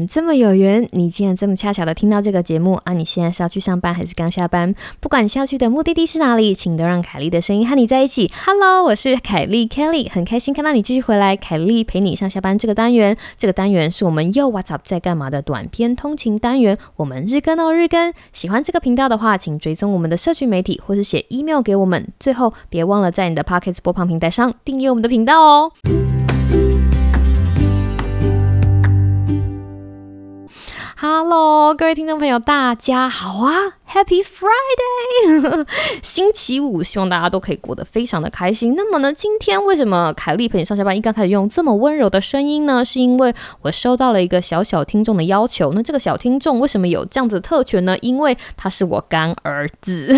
们这么有缘，你竟然这么恰巧的听到这个节目啊！你现在是要去上班还是刚下班？不管你要去的目的地是哪里，请都让凯莉的声音和你在一起。Hello，我是凯莉 Kelly，很开心看到你继续回来。凯莉陪你上下班这个单元，这个单元是我们又 What's Up 在干嘛的短篇通勤单元。我们日更哦日更，喜欢这个频道的话，请追踪我们的社群媒体或是写 email 给我们。最后别忘了在你的 Pocket 播放平台上订阅我们的频道哦。Hello，各位听众朋友，大家好啊。！Happy Friday，星期五，希望大家都可以过得非常的开心。那么呢，今天为什么凯莉陪你上下班一刚开始用这么温柔的声音呢？是因为我收到了一个小小听众的要求。那这个小听众为什么有这样子的特权呢？因为他是我干儿子。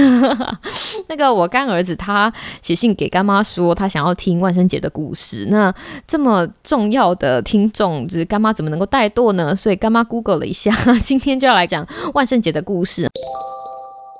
那个我干儿子他写信给干妈说，他想要听万圣节的故事。那这么重要的听众，就是干妈怎么能够怠惰呢？所以干妈 Google 了一下，今天就要来讲万圣节的故事。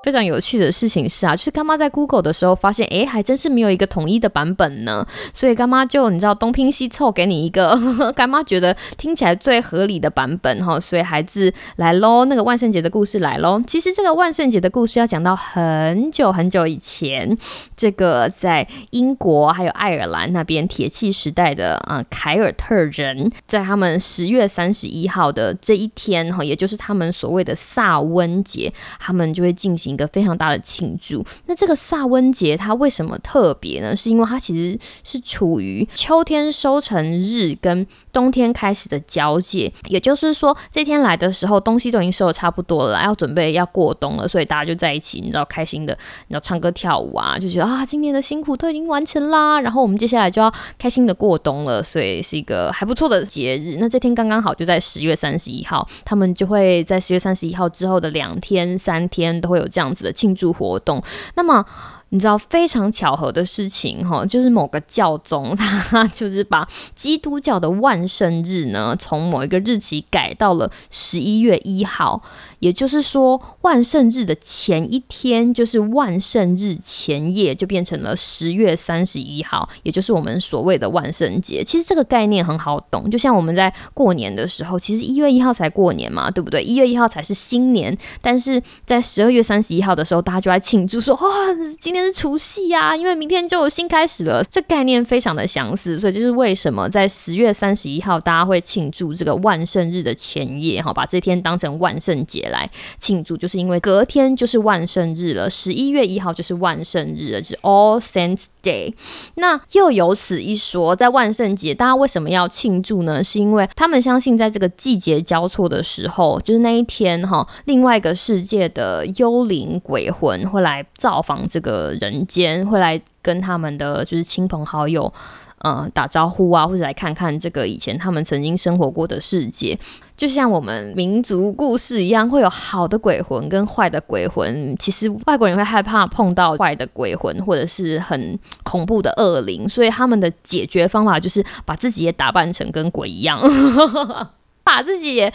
非常有趣的事情是啊，就是干妈在 Google 的时候发现，哎，还真是没有一个统一的版本呢。所以干妈就你知道东拼西凑给你一个 干妈觉得听起来最合理的版本哈。所以孩子来喽，那个万圣节的故事来喽。其实这个万圣节的故事要讲到很久很久以前，这个在英国还有爱尔兰那边铁器时代的啊凯尔特人，在他们十月三十一号的这一天哈，也就是他们所谓的萨温节，他们就会进行。一个非常大的庆祝。那这个萨温节它为什么特别呢？是因为它其实是处于秋天收成日跟冬天开始的交界，也就是说这天来的时候，东西都已经收的差不多了，要准备要过冬了，所以大家就在一起，你知道开心的，你知道唱歌跳舞啊，就觉得啊，今年的辛苦都已经完成啦。然后我们接下来就要开心的过冬了，所以是一个还不错的节日。那这天刚刚好就在十月三十一号，他们就会在十月三十一号之后的两天、三天都会有这样。这样子的庆祝活动，那么。你知道非常巧合的事情哈，就是某个教宗 他就是把基督教的万圣日呢，从某一个日期改到了十一月一号，也就是说万圣日的前一天就是万圣日前夜，就变成了十月三十一号，也就是我们所谓的万圣节。其实这个概念很好懂，就像我们在过年的时候，其实一月一号才过年嘛，对不对？一月一号才是新年，但是在十二月三十一号的时候，大家就在庆祝说哇，今天。是除夕呀，因为明天就新开始了，这概念非常的相似，所以就是为什么在十月三十一号大家会庆祝这个万圣日的前夜，哈，把这天当成万圣节来庆祝，就是因为隔天就是万圣日了，十一月一号就是万圣日了，就是 All Saints Day。那又有此一说，在万圣节大家为什么要庆祝呢？是因为他们相信在这个季节交错的时候，就是那一天哈，另外一个世界的幽灵鬼魂会来造访这个。人间会来跟他们的就是亲朋好友，嗯，打招呼啊，或者来看看这个以前他们曾经生活过的世界，就像我们民族故事一样，会有好的鬼魂跟坏的鬼魂。其实外国人会害怕碰到坏的鬼魂或者是很恐怖的恶灵，所以他们的解决方法就是把自己也打扮成跟鬼一样，把自己也。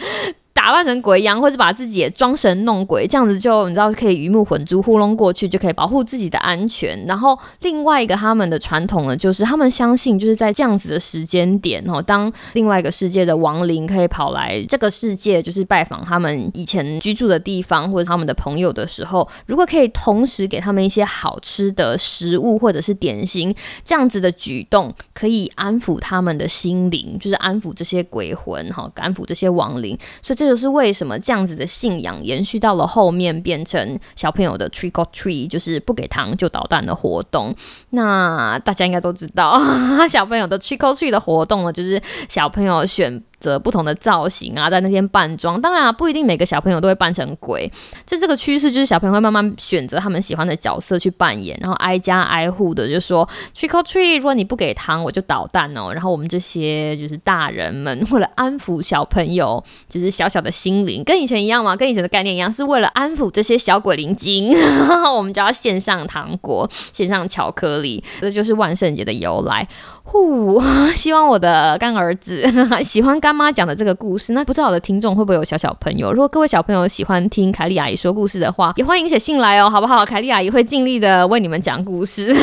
打扮成鬼一样，或者把自己也装神弄鬼，这样子就你知道可以鱼目混珠糊弄过去，就可以保护自己的安全。然后另外一个他们的传统呢，就是他们相信就是在这样子的时间点哦，当另外一个世界的亡灵可以跑来这个世界，就是拜访他们以前居住的地方或者他们的朋友的时候，如果可以同时给他们一些好吃的食物或者是点心，这样子的举动可以安抚他们的心灵，就是安抚这些鬼魂哈，安抚这些亡灵。所以这就是为什么这样子的信仰延续到了后面，变成小朋友的 trick or treat，就是不给糖就捣蛋的活动。那大家应该都知道，小朋友的 trick or treat 的活动呢，就是小朋友选。则不同的造型啊，在那天扮装，当然啊，不一定每个小朋友都会扮成鬼。这这个趋势就是小朋友会慢慢选择他们喜欢的角色去扮演，然后挨家挨户的就说 trick or treat，如果你不给糖，我就捣蛋哦。然后我们这些就是大人们为了安抚小朋友，就是小小的心灵，跟以前一样嘛，跟以前的概念一样，是为了安抚这些小鬼灵精，我们就要献上糖果，献上巧克力，这就是万圣节的由来。呼，希望我的干儿子 喜欢干干妈讲的这个故事。那不知道我的听众会不会有小小朋友？如果各位小朋友喜欢听凯莉阿姨说故事的话，也欢迎写信来哦，好不好？凯莉阿姨会尽力的为你们讲故事。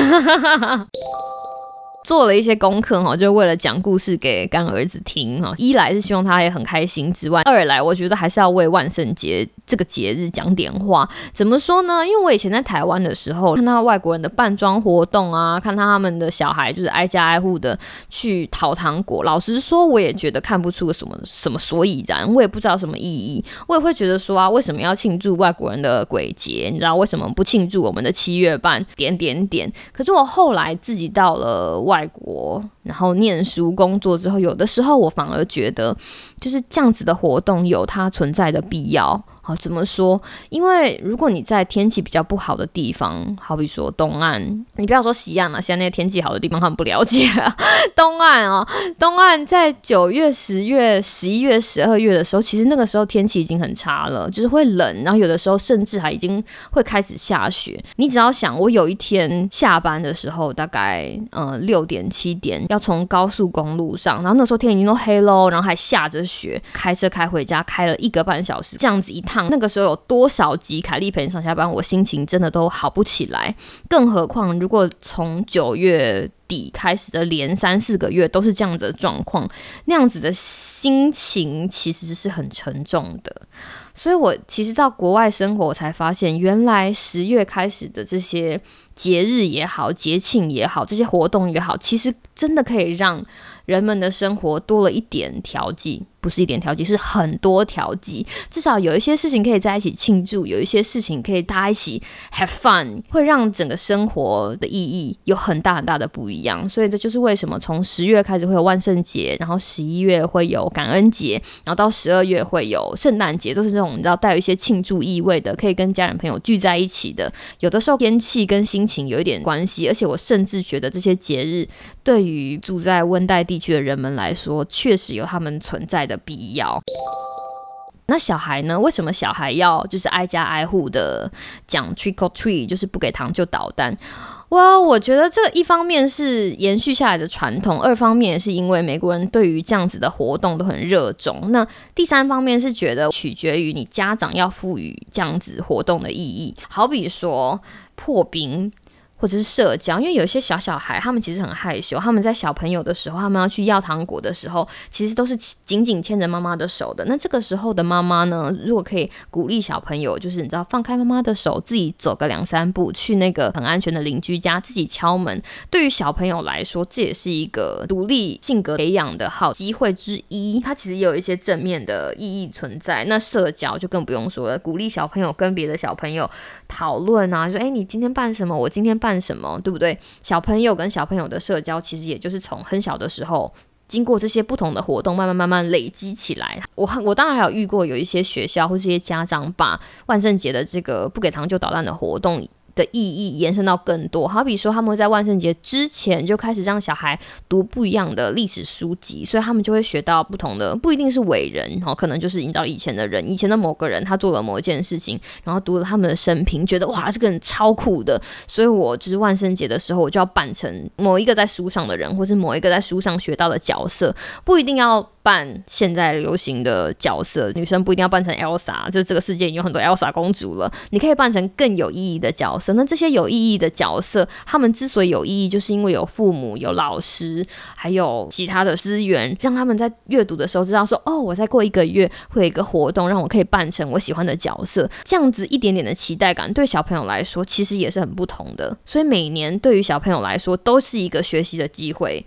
做了一些功课哈，就是为了讲故事给干儿子听哈。一来是希望他也很开心之外，二来我觉得还是要为万圣节这个节日讲点话。怎么说呢？因为我以前在台湾的时候，看到外国人的扮装活动啊，看到他们的小孩就是挨家挨户的去讨糖果。老实说，我也觉得看不出个什么什么所以然，我也不知道什么意义。我也会觉得说啊，为什么要庆祝外国人的鬼节？你知道为什么不庆祝我们的七月半？点点点。可是我后来自己到了外外国，然后念书、工作之后，有的时候我反而觉得，就是这样子的活动有它存在的必要。好，怎么说？因为如果你在天气比较不好的地方，好比说东岸，你不要说西岸了，现在那些天气好的地方他们不了解啊。东岸哦，东岸在九月、十月、十一月、十二月的时候，其实那个时候天气已经很差了，就是会冷，然后有的时候甚至还已经会开始下雪。你只要想，我有一天下班的时候，大概呃六点七点，要从高速公路上，然后那时候天已经都黑喽，然后还下着雪，开车开回家，开了一个半小时，这样子一趟。那个时候有多少集凯丽陪你上下班，我心情真的都好不起来。更何况，如果从九月底开始的连三四个月都是这样子的状况，那样子的心情其实是很沉重的。所以我其实到国外生活，我才发现，原来十月开始的这些节日也好，节庆也好，这些活动也好，其实真的可以让人们的生活多了一点调剂。不是一点调剂，是很多调剂。至少有一些事情可以在一起庆祝，有一些事情可以大家一起 have fun，会让整个生活的意义有很大很大的不一样。所以这就是为什么从十月开始会有万圣节，然后十一月会有感恩节，然后到十二月会有圣诞节，都是这种你知道带有一些庆祝意味的，可以跟家人朋友聚在一起的。有的时候天气跟心情有一点关系，而且我甚至觉得这些节日对于住在温带地区的人们来说，确实有他们存在的。必要。那小孩呢？为什么小孩要就是挨家挨户的讲 trick or treat，就是不给糖就捣蛋？哇，我觉得这一方面是延续下来的传统，二方面是因为美国人对于这样子的活动都很热衷。那第三方面是觉得取决于你家长要赋予这样子活动的意义，好比说破冰。或者是社交，因为有些小小孩，他们其实很害羞。他们在小朋友的时候，他们要去要糖果的时候，其实都是紧紧牵着妈妈的手的。那这个时候的妈妈呢，如果可以鼓励小朋友，就是你知道，放开妈妈的手，自己走个两三步，去那个很安全的邻居家，自己敲门。对于小朋友来说，这也是一个独立性格培养的好机会之一。它其实也有一些正面的意义存在。那社交就更不用说了，鼓励小朋友跟别的小朋友讨论啊，说：“哎，你今天办什么？我今天办。”什么对不对？小朋友跟小朋友的社交，其实也就是从很小的时候，经过这些不同的活动，慢慢慢慢累积起来。我我当然还有遇过有一些学校或这些家长，把万圣节的这个不给糖就捣蛋的活动。的意义延伸到更多，好比说他们会在万圣节之前就开始让小孩读不一样的历史书籍，所以他们就会学到不同的，不一定是伟人哦，可能就是引导以前的人，以前的某个人他做了某一件事情，然后读了他们的生平，觉得哇这个人超酷的，所以我就是万圣节的时候我就要扮成某一个在书上的人，或是某一个在书上学到的角色，不一定要。扮现在流行的角色，女生不一定要扮成 Elsa，就这个世界已经有很多 Elsa 公主了。你可以扮成更有意义的角色色。那这些有意义的角色，他们之所以有意义，就是因为有父母、有老师，还有其他的资源，让他们在阅读的时候知道说：哦，我再过一个月会有一个活动，让我可以扮成我喜欢的角色。这样子一点点的期待感，对小朋友来说其实也是很不同的。所以每年对于小朋友来说，都是一个学习的机会。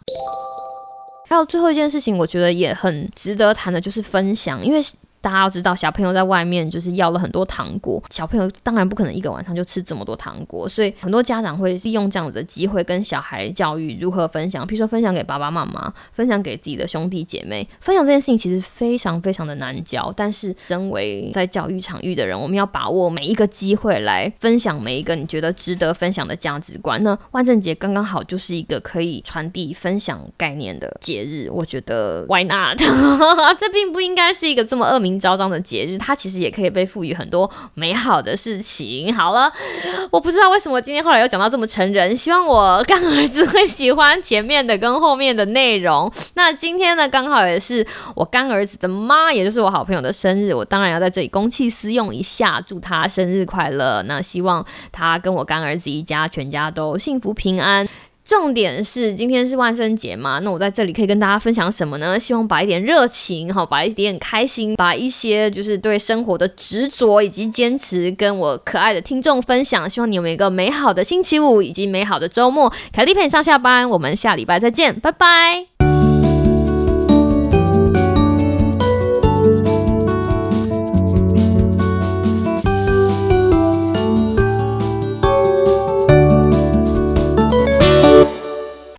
还有最后一件事情，我觉得也很值得谈的，就是分享，因为。大家要知道，小朋友在外面就是要了很多糖果。小朋友当然不可能一个晚上就吃这么多糖果，所以很多家长会利用这样子的机会跟小孩教育如何分享，譬如说分享给爸爸妈妈，分享给自己的兄弟姐妹。分享这件事情其实非常非常的难教，但是身为在教育场域的人，我们要把握每一个机会来分享每一个你觉得值得分享的价值观。那万圣节刚刚好就是一个可以传递分享概念的节日，我觉得 Why not？这并不应该是一个这么恶名。昭彰的节日，它其实也可以被赋予很多美好的事情。好了，我不知道为什么今天后来又讲到这么成人，希望我干儿子会喜欢前面的跟后面的内容。那今天呢，刚好也是我干儿子的妈，也就是我好朋友的生日，我当然要在这里公器私用一下，祝他生日快乐。那希望他跟我干儿子一家全家都幸福平安。重点是今天是万圣节嘛，那我在这里可以跟大家分享什么呢？希望把一点热情哈，把一点开心，把一些就是对生活的执着以及坚持，跟我可爱的听众分享。希望你有一个美好的星期五以及美好的周末。凯丽陪你上下班，我们下礼拜再见，拜拜。